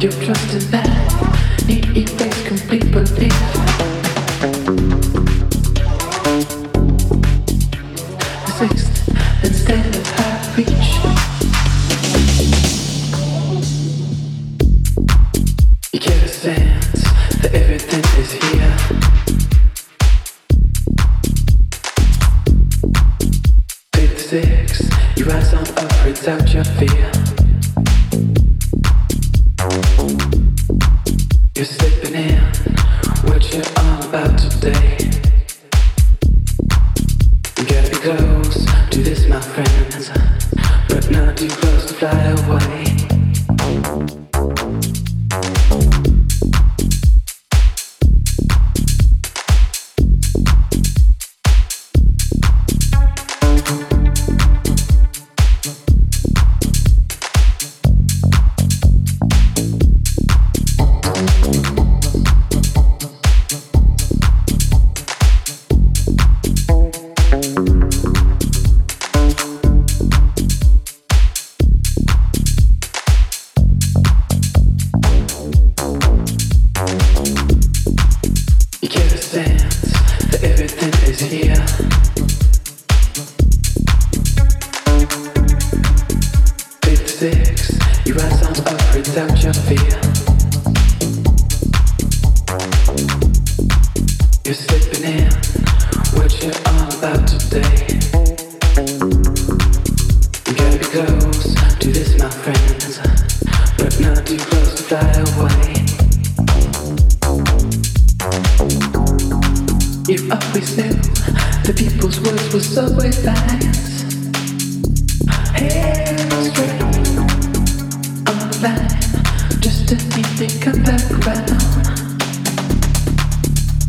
Your trust is bad. Need effects complete belief.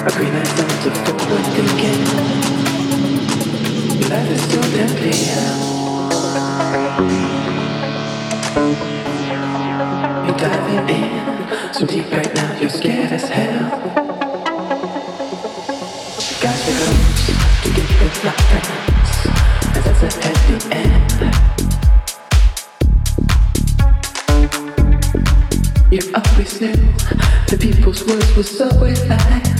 I free myself to what they can. Life is so. You're diving in so deep right now, you're scared as hell. Got your hopes to and that's a end. You always knew the people's words were so alive.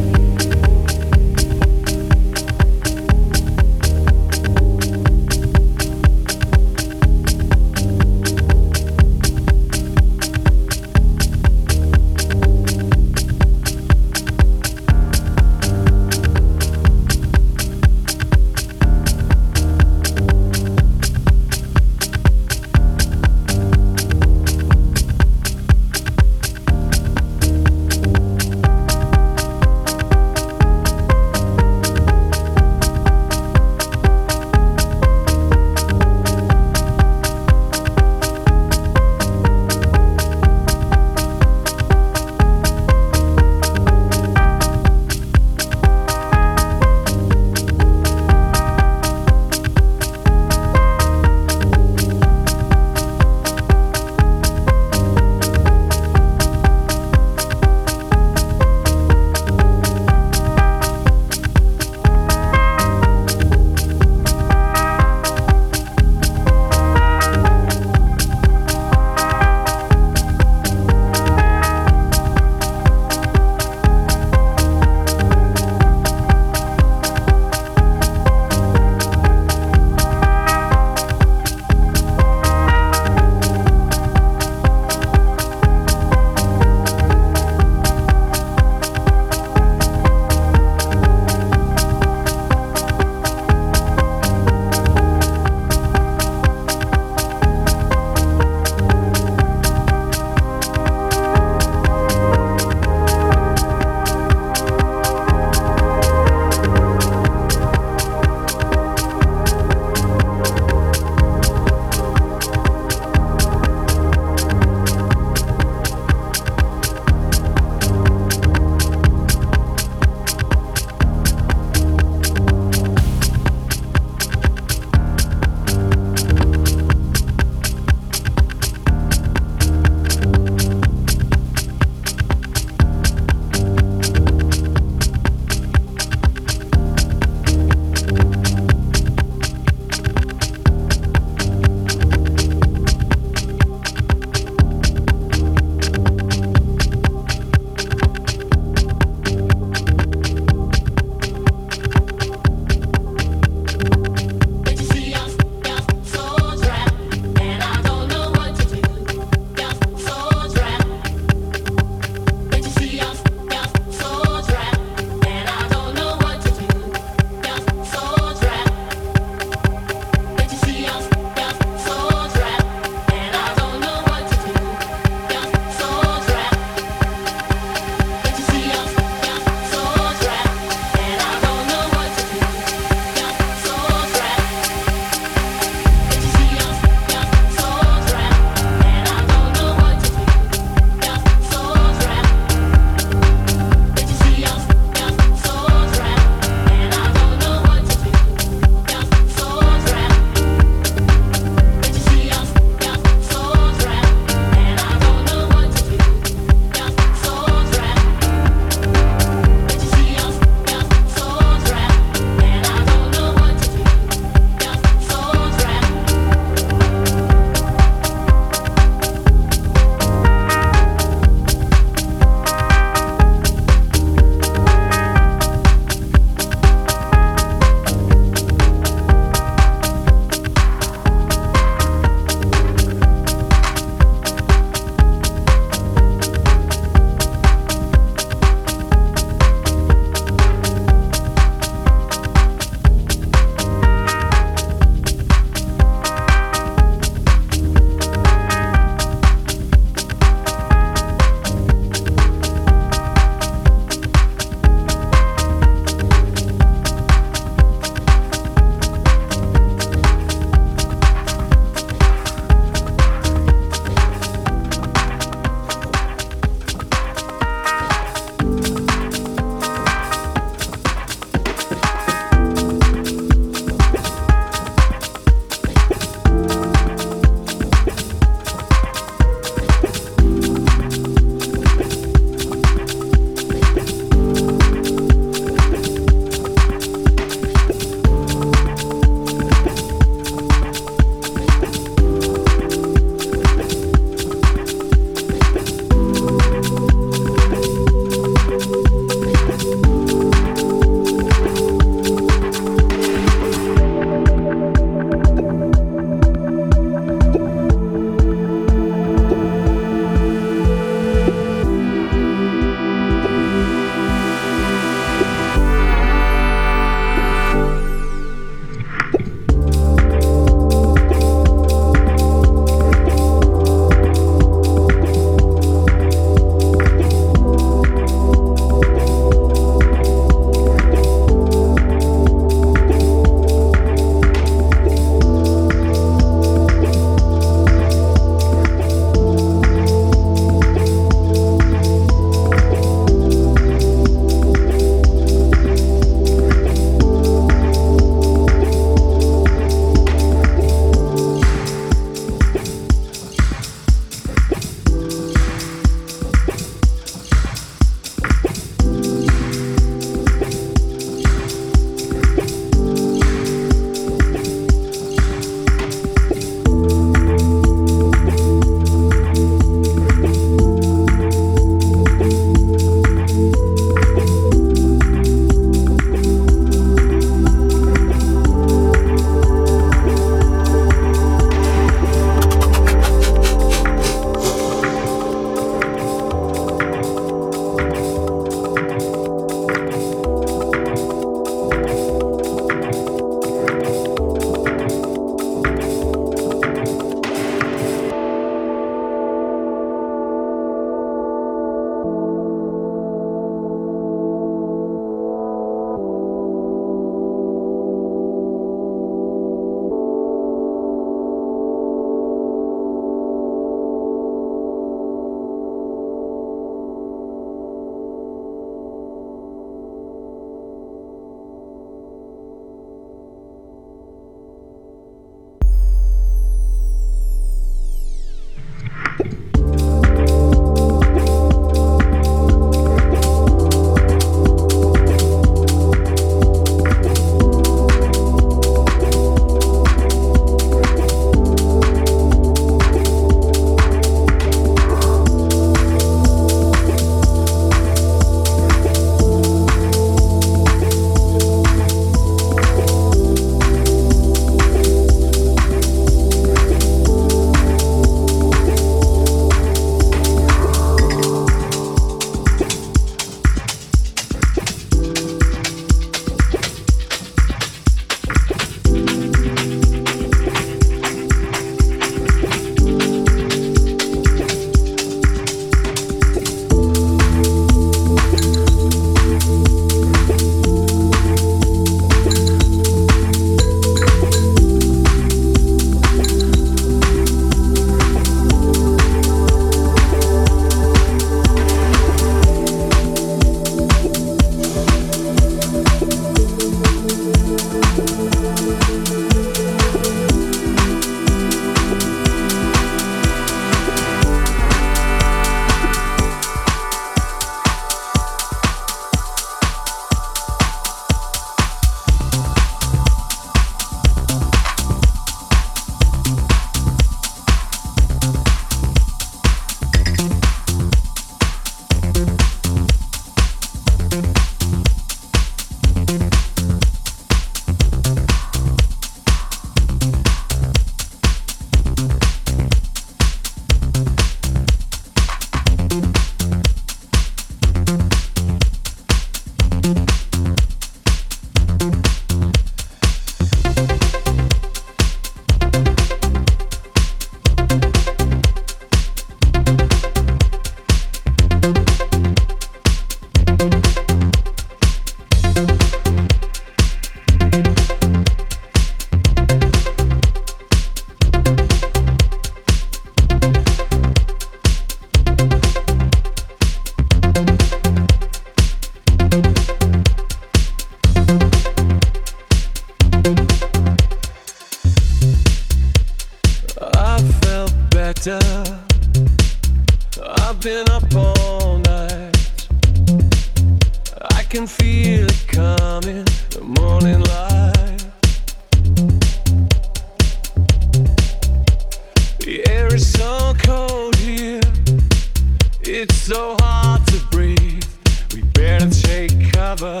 so hard to breathe. We better take cover.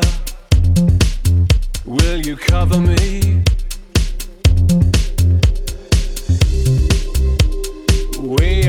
Will you cover me? We